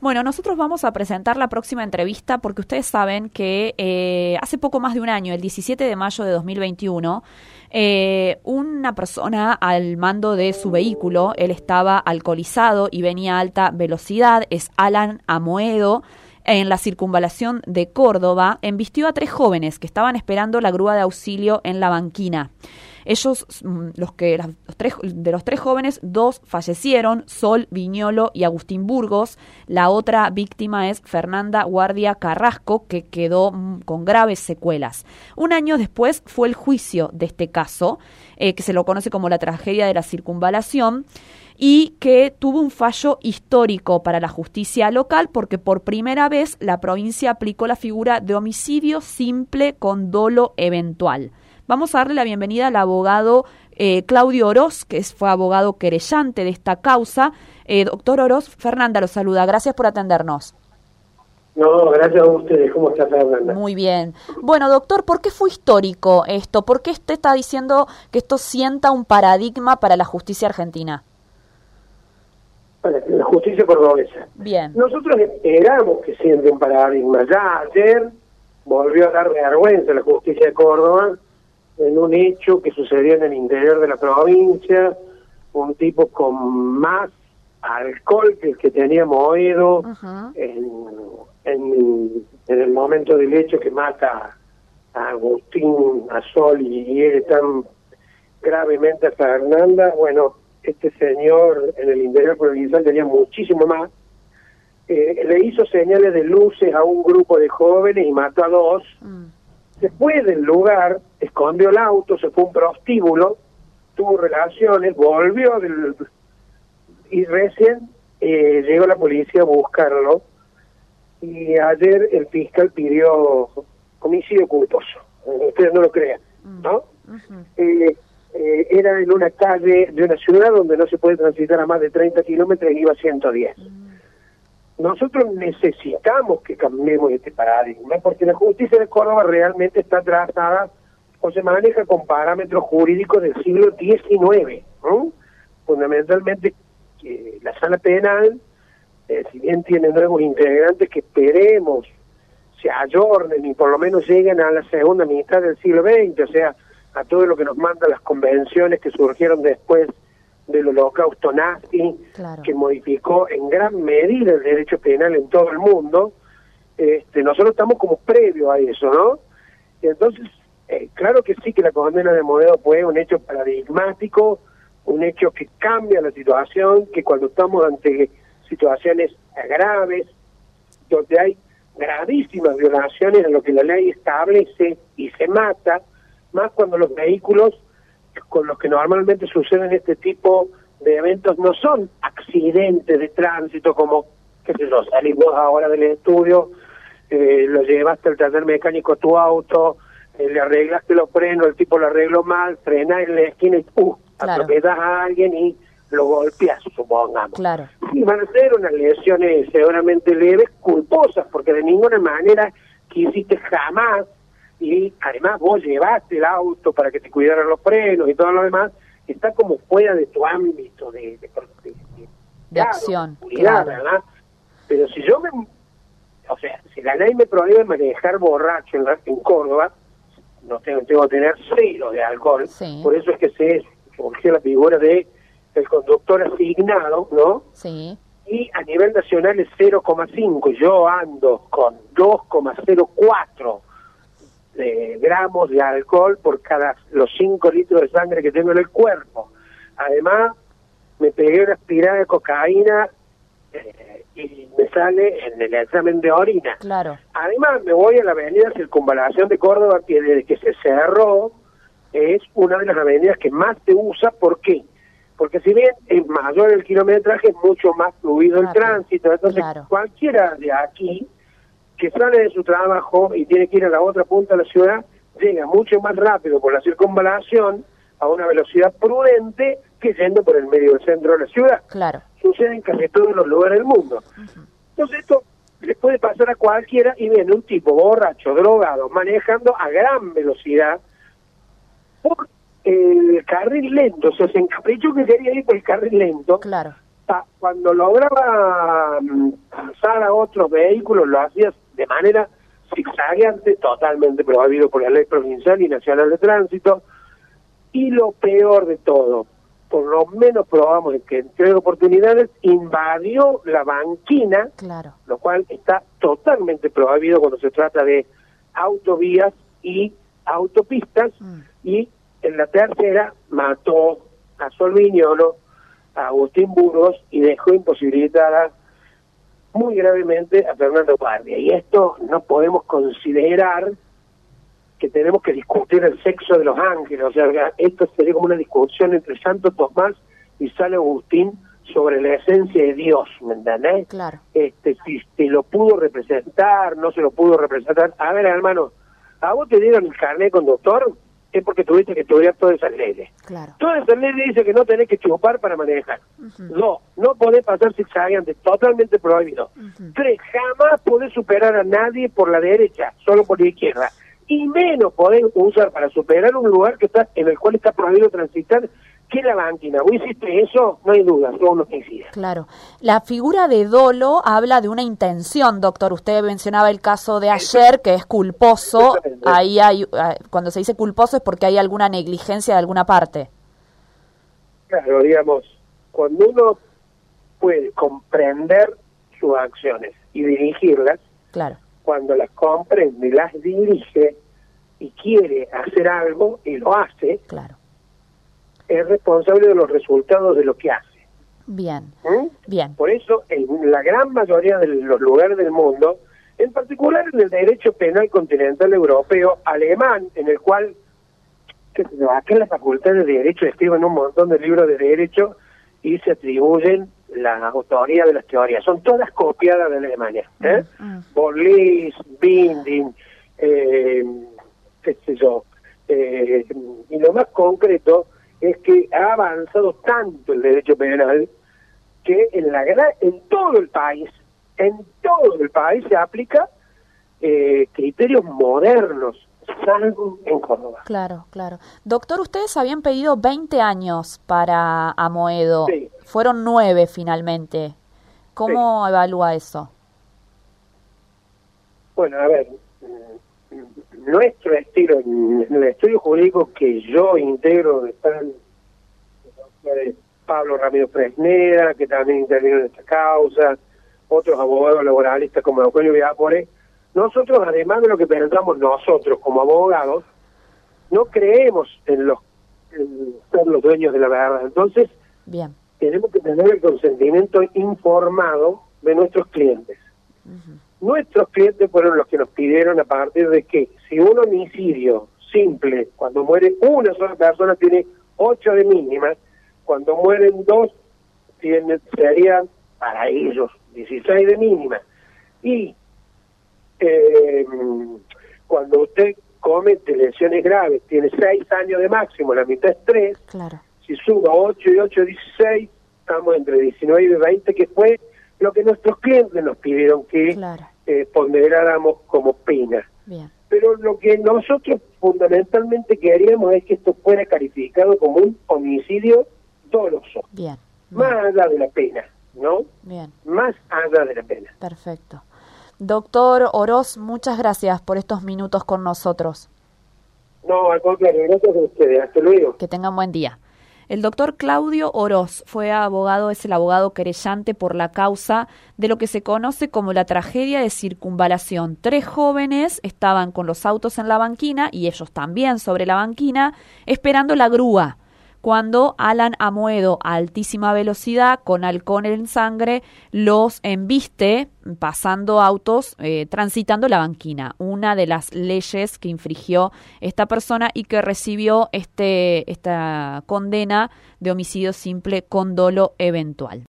Bueno, nosotros vamos a presentar la próxima entrevista porque ustedes saben que eh, hace poco más de un año, el 17 de mayo de 2021, eh, una persona al mando de su vehículo, él estaba alcoholizado y venía a alta velocidad, es Alan Amoedo, en la circunvalación de Córdoba, embistió a tres jóvenes que estaban esperando la grúa de auxilio en la banquina. Ellos, mm, los que los tres, de los tres jóvenes, dos fallecieron, Sol Viñolo y Agustín Burgos. La otra víctima es Fernanda Guardia Carrasco, que quedó mm, con graves secuelas. Un año después fue el juicio de este caso, eh, que se lo conoce como la tragedia de la circunvalación y que tuvo un fallo histórico para la justicia local porque por primera vez la provincia aplicó la figura de homicidio simple con dolo eventual. Vamos a darle la bienvenida al abogado eh, Claudio Oroz, que fue abogado querellante de esta causa. Eh, doctor Oroz, Fernanda lo saluda. Gracias por atendernos. No, gracias a ustedes. ¿Cómo está Fernanda? Muy bien. Bueno, doctor, ¿por qué fue histórico esto? ¿Por qué usted está diciendo que esto sienta un paradigma para la justicia argentina? Para la justicia cordobesa. Bien. Nosotros esperamos que siente un paradigma. Ya ayer volvió a dar vergüenza la justicia de Córdoba en un hecho que sucedió en el interior de la provincia, un tipo con más alcohol que el que teníamos oído en, en, el momento del hecho que mata a Agustín, a Sol y hiere tan gravemente a Fernanda. Bueno, este señor en el interior provincial tenía muchísimo más. Eh, le hizo señales de luces a un grupo de jóvenes y mató a dos. Mm se fue del lugar, escondió el auto, se fue un prostíbulo, tuvo relaciones, volvió del, y recién eh, llegó la policía a buscarlo y ayer el fiscal pidió homicidio culposo. Ustedes no lo crean, mm. ¿no? Eh, eh, era en una calle de una ciudad donde no se puede transitar a más de 30 kilómetros y iba a 110 nosotros necesitamos que cambiemos este paradigma, porque la justicia de Córdoba realmente está trazada o se maneja con parámetros jurídicos del siglo XIX, fundamentalmente que la sala penal, eh, si bien tiene nuevos integrantes que esperemos se ayornen y por lo menos lleguen a la segunda mitad del siglo XX, o sea, a todo lo que nos mandan las convenciones que surgieron después del holocausto nazi, que modificó en gran medida el derecho penal en todo el mundo, este, nosotros estamos como previo a eso, ¿no? Entonces, eh, claro que sí que la condena de Modelo fue un hecho paradigmático, un hecho que cambia la situación, que cuando estamos ante situaciones graves, donde hay gravísimas violaciones a lo que la ley establece y se mata, más cuando los vehículos con los que normalmente suceden este tipo de eventos no son accidentes de tránsito como, qué sé yo, salimos ahora del estudio, eh, lo llevaste al taller mecánico tu auto, eh, le arreglaste los frenos, el tipo lo arregló mal, frena en la esquina y uh, atropellas a alguien y lo golpeas, supongamos. Claro. Y van a ser unas lesiones seguramente leves, culposas, porque de ninguna manera quisiste jamás y además vos llevaste el auto para que te cuidaran los frenos y todo lo demás, está como fuera de tu ámbito de, de, acción. ¿verdad? Pero si yo me... O sea, si la ley me prohíbe manejar borracho en, en Córdoba, no tengo, tengo que tener cero de alcohol. Por eso es que se surgió la figura de el conductor asignado, ¿no? Sí. Y a nivel nacional es 0,5. Yo ando con 2,04 gramos de alcohol por cada los 5 litros de sangre que tengo en el cuerpo. Además, me pegué una aspirada de cocaína eh, y me sale en el examen de orina. Claro. Además, me voy a la avenida Circunvalación de Córdoba, que desde que se cerró es una de las avenidas que más se usa. ¿Por qué? Porque si bien es mayor el kilometraje, es mucho más fluido el tránsito. Entonces, cualquiera de aquí que sale de su trabajo y tiene que ir a la otra punta de la ciudad, llega mucho más rápido por la circunvalación a una velocidad prudente que yendo por el medio del centro de la ciudad. Claro. Sucede en casi todos los lugares del mundo. Entonces esto le puede pasar a cualquiera y viene un tipo borracho, drogado, manejando a gran velocidad por el carril lento. O sea, se encaprichó que quería ir por el carril lento. Claro. Cuando lograba mm, pasar a otros vehículos, lo hacía de manera zigzagueante, totalmente prohibido por la ley provincial y nacional de tránsito. Y lo peor de todo, por lo menos probamos que en tres oportunidades invadió la banquina, claro. lo cual está totalmente prohibido cuando se trata de autovías y autopistas, mm. y en la tercera mató a Solviñono, a Agustín Burgos y dejó imposibilitada muy gravemente a Fernando Guardia. Y esto no podemos considerar que tenemos que discutir el sexo de los ángeles. O sea, esto sería como una discusión entre Santo Tomás y San Agustín sobre la esencia de Dios, ¿me entendés? Claro. Este, si se lo pudo representar, no se lo pudo representar. A ver, hermano, ¿a vos te dieron el carnet conductor? Es porque tuviste que estudiar todas esas leyes. Claro. Todas esas leyes dicen que no tenés que chupar para manejar. No, no podés pasar zigzagueante, totalmente prohibido. Tres, jamás podés superar a nadie por la derecha, solo por la izquierda. Y menos podés usar para superar un lugar que está en el cual está prohibido transitar ¿Qué la banquina? ¿Vos hiciste eso? No hay duda, son unos homicidio. Claro. La figura de dolo habla de una intención, doctor. Usted mencionaba el caso de ayer, que es culposo. Ahí hay, ah, cuando se dice culposo es porque hay alguna negligencia de alguna parte. Claro, digamos, cuando uno puede comprender sus acciones y dirigirlas, claro. cuando las comprende las dirige y quiere hacer algo y lo hace, claro es responsable de los resultados de lo que hace. Bien, ¿Mm? bien. Por eso, en la gran mayoría de los lugares del mundo, en particular en el derecho penal continental europeo, alemán, en el cual, que acá en la Facultad de Derecho escriben un montón de libros de derecho y se atribuyen la autoría de las teorías. Son todas copiadas de Alemania. ¿eh? Mm, mm. Binding, eh, qué sé yo. Eh, y lo más concreto es que ha avanzado tanto el derecho penal que en la en todo el país, en todo el país se aplica eh, criterios modernos, salvo en Córdoba. Claro, claro. Doctor, ustedes habían pedido 20 años para Amoedo. Fueron nueve finalmente. ¿Cómo evalúa eso? Bueno, a ver, nuestro estilo, en el estudio jurídico que yo integro, están Pablo Ramiro Fresneda, que también intervino en esta causa, otros abogados laboralistas como Eugenio Viapore. Nosotros, además de lo que pensamos nosotros como abogados, no creemos en los ser los dueños de la verdad. Entonces, Bien. tenemos que tener el consentimiento informado de nuestros clientes. Nuestros clientes fueron los que nos pidieron a partir de que si un homicidio simple, cuando muere una sola persona, tiene ocho de mínima, cuando mueren dos, tiene, serían para ellos 16 de mínima. Y eh, cuando usted comete lesiones graves, tiene seis años de máximo, la mitad es tres, claro. si suba 8 y 8, 16, estamos entre 19 y 20, que fue lo que nuestros clientes nos pidieron que eh, ponderáramos como pena. Pero lo que nosotros fundamentalmente queríamos es que esto fuera calificado como un homicidio doloso. Bien. Más allá de la pena, ¿no? Bien. Más allá de la pena. Perfecto. Doctor Oroz, muchas gracias por estos minutos con nosotros. No, al contrario, gracias a ustedes. Hasta luego. Que tengan buen día. El doctor Claudio Oroz fue abogado, es el abogado querellante por la causa de lo que se conoce como la tragedia de circunvalación. Tres jóvenes estaban con los autos en la banquina y ellos también sobre la banquina esperando la grúa cuando Alan Amuedo a altísima velocidad con alcohol en sangre los embiste pasando autos eh, transitando la banquina, una de las leyes que infringió esta persona y que recibió este, esta condena de homicidio simple con dolo eventual.